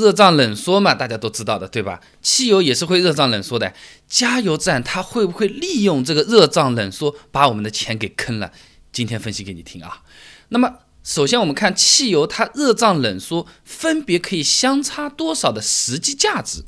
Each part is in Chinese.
热胀冷缩嘛，大家都知道的，对吧？汽油也是会热胀冷缩的。加油站它会不会利用这个热胀冷缩把我们的钱给坑了？今天分析给你听啊。那么首先我们看汽油它热胀冷缩分别可以相差多少的实际价值？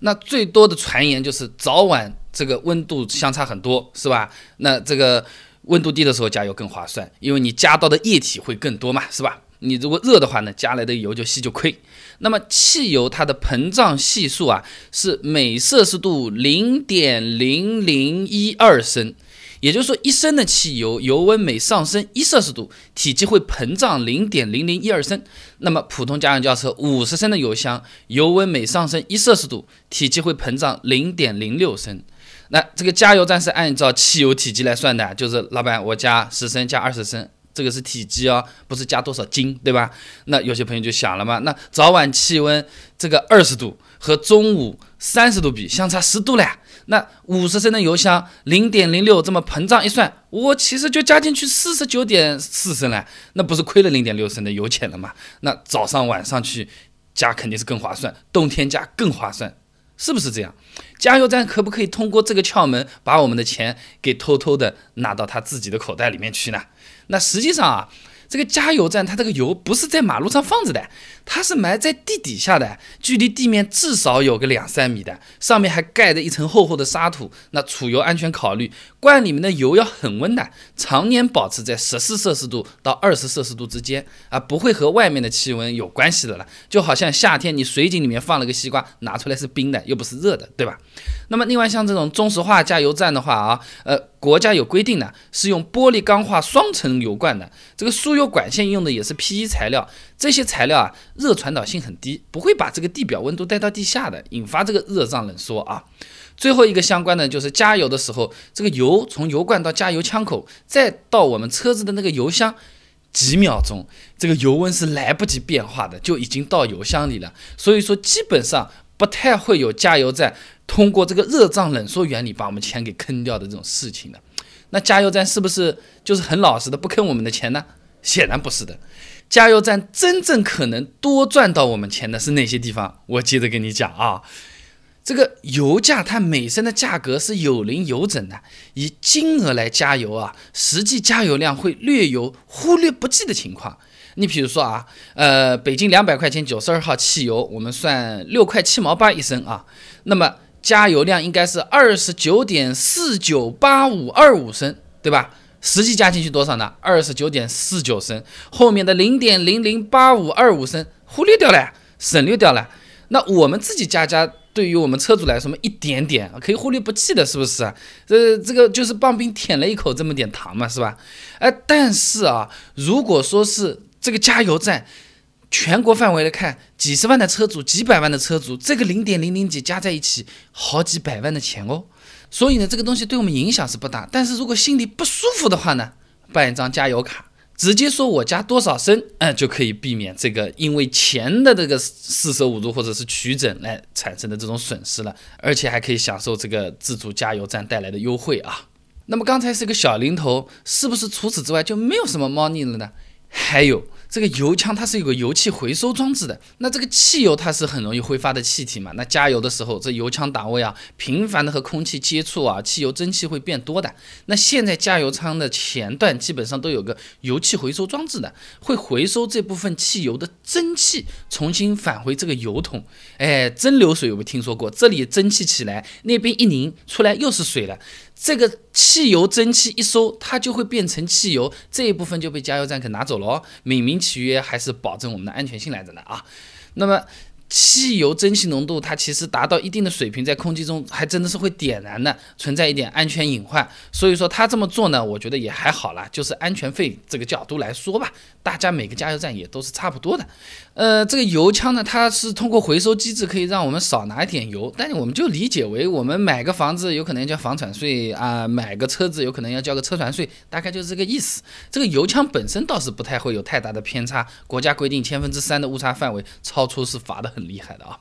那最多的传言就是早晚这个温度相差很多，是吧？那这个温度低的时候加油更划算，因为你加到的液体会更多嘛，是吧？你如果热的话呢，加来的油就稀就亏。那么汽油它的膨胀系数啊是每摄氏度零点零零一二升，也就是说一升的汽油油温每上升一摄氏度，体积会膨胀零点零零一二升。那么普通家用轿车五十升的油箱，油温每上升一摄氏度，体积会膨胀零点零六升。那这个加油站是按照汽油体积来算的，就是老板我加十升加二十升。这个是体积哦，不是加多少斤，对吧？那有些朋友就想了嘛，那早晚气温这个二十度和中午三十度比，相差十度嘞。那五十升的油箱零点零六这么膨胀一算，我其实就加进去四十九点四升了，那不是亏了零点六升的油钱了吗？那早上晚上去加肯定是更划算，冬天加更划算，是不是这样？加油站可不可以通过这个窍门把我们的钱给偷偷的拿到他自己的口袋里面去呢？那实际上啊。这个加油站，它这个油不是在马路上放着的，它是埋在地底下的，距离地面至少有个两三米的，上面还盖着一层厚厚的沙土。那储油安全考虑，罐里面的油要很温的，常年保持在十四摄氏度到二十摄氏度之间啊，不会和外面的气温有关系的了。就好像夏天你水井里面放了个西瓜，拿出来是冰的，又不是热的，对吧？那么另外像这种中石化加油站的话啊，呃，国家有规定的，是用玻璃钢化双层油罐的，这个输油管线用的也是 PE 材料，这些材料啊，热传导性很低，不会把这个地表温度带到地下的，引发这个热胀冷缩啊。最后一个相关的就是加油的时候，这个油从油罐到加油枪口，再到我们车子的那个油箱，几秒钟，这个油温是来不及变化的，就已经到油箱里了。所以说，基本上不太会有加油站。通过这个热胀冷缩原理把我们钱给坑掉的这种事情的，那加油站是不是就是很老实的不坑我们的钱呢？显然不是的，加油站真正可能多赚到我们钱的是哪些地方？我接着跟你讲啊，这个油价它每升的价格是有零有整的，以金额来加油啊，实际加油量会略有忽略不计的情况。你比如说啊，呃，北京两百块钱九十二号汽油，我们算六块七毛八一升啊，那么。加油量应该是二十九点四九八五二五升，对吧？实际加进去多少呢？二十九点四九升，后面的零点零零八五二五升忽略掉了，省略掉了。那我们自己加加，对于我们车主来说嘛，一点点可以忽略不计的，是不是啊？这这个就是棒冰舔了一口这么点糖嘛，是吧？哎，但是啊，如果说是这个加油站。全国范围来看，几十万的车主，几百万的车主，这个零点零零几加在一起，好几百万的钱哦。所以呢，这个东西对我们影响是不大。但是如果心里不舒服的话呢，办一张加油卡，直接说我加多少升，嗯，就可以避免这个因为钱的这个四舍五入或者是取整来产生的这种损失了，而且还可以享受这个自主加油站带来的优惠啊。那么刚才是个小零头，是不是除此之外就没有什么猫腻了呢？还有。这个油枪它是有个油气回收装置的，那这个汽油它是很容易挥发的气体嘛，那加油的时候这油枪档位啊，频繁的和空气接触啊，汽油蒸汽会变多的。那现在加油舱的前段基本上都有个油气回收装置的，会回收这部分汽油的蒸汽，重新返回这个油桶。哎，蒸馏水有没有听说过？这里蒸汽起来，那边一拧出来又是水了。这个汽油蒸汽一收，它就会变成汽油，这一部分就被加油站给拿走了哦。美名其曰还是保证我们的安全性来着呢啊。那么。汽油蒸汽浓度它其实达到一定的水平，在空气中还真的是会点燃的，存在一点安全隐患。所以说他这么做呢，我觉得也还好啦，就是安全费这个角度来说吧，大家每个加油站也都是差不多的。呃，这个油枪呢，它是通过回收机制可以让我们少拿一点油，但是我们就理解为我们买个房子有可能要交房产税啊，买个车子有可能要交个车船税，大概就是这个意思。这个油枪本身倒是不太会有太大的偏差，国家规定千分之三的误差范围超出是罚的。很厉害的啊，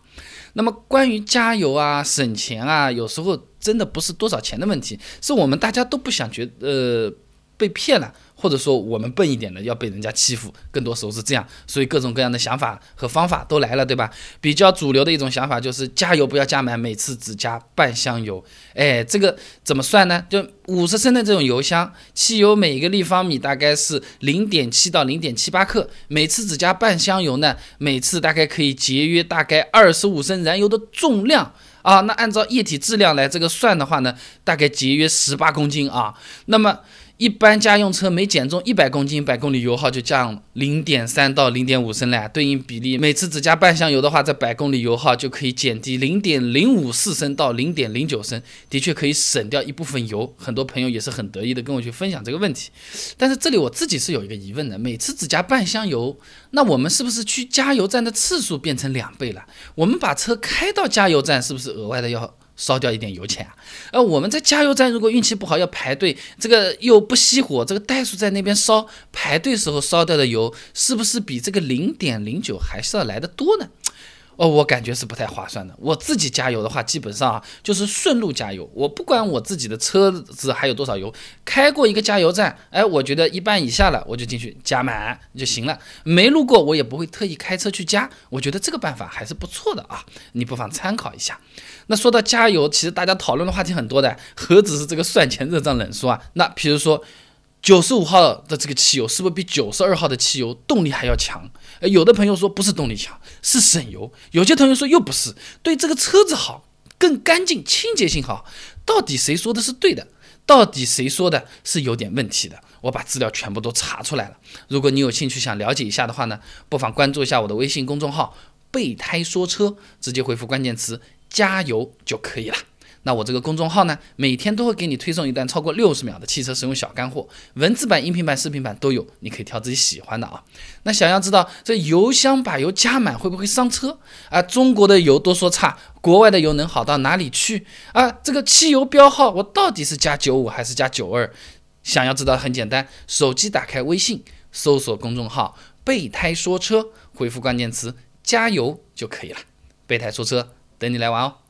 那么关于加油啊、省钱啊，有时候真的不是多少钱的问题，是我们大家都不想觉呃被骗了，或者说我们笨一点的要被人家欺负，更多时候是这样，所以各种各样的想法和方法都来了，对吧？比较主流的一种想法就是加油不要加满，每次只加半箱油。哎，这个怎么算呢？就五十升的这种油箱，汽油每一个立方米大概是零点七到零点七八克，每次只加半箱油呢，每次大概可以节约大概二十五升燃油的重量啊。那按照液体质量来这个算的话呢，大概节约十八公斤啊。那么一般家用车每减重一百公斤，百公里油耗就降零点三到零点五升了。对应比例，每次只加半箱油的话，在百公里油耗就可以减低零点零五四升到零点零九升，的确可以省掉一部分油。很多朋友也是很得意的跟我去分享这个问题。但是这里我自己是有一个疑问的：每次只加半箱油，那我们是不是去加油站的次数变成两倍了？我们把车开到加油站，是不是额外的要？烧掉一点油钱啊！呃，我们在加油站如果运气不好要排队，这个又不熄火，这个怠速在那边烧，排队时候烧掉的油是不是比这个零点零九还是要来的多呢？哦，我感觉是不太划算的。我自己加油的话，基本上啊就是顺路加油，我不管我自己的车子还有多少油，开过一个加油站，哎，我觉得一半以下了，我就进去加满就行了。没路过，我也不会特意开车去加。我觉得这个办法还是不错的啊，你不妨参考一下。那说到加油，其实大家讨论的话题很多的，何止是这个算钱热胀冷缩啊？那比如说。九十五号的这个汽油是不是比九十二号的汽油动力还要强？呃，有的朋友说不是动力强，是省油；有些同学说又不是，对这个车子好，更干净，清洁性好。到底谁说的是对的？到底谁说的是有点问题的？我把资料全部都查出来了。如果你有兴趣想了解一下的话呢，不妨关注一下我的微信公众号“备胎说车”，直接回复关键词“加油”就可以了。那我这个公众号呢，每天都会给你推送一段超过六十秒的汽车使用小干货，文字版、音频版、视频版都有，你可以挑自己喜欢的啊。那想要知道这油箱把油加满会不会伤车啊？中国的油都说差，国外的油能好到哪里去啊？这个汽油标号我到底是加九五还是加九二？想要知道很简单，手机打开微信，搜索公众号“备胎说车”，回复关键词“加油”就可以了。备胎说车，等你来玩哦。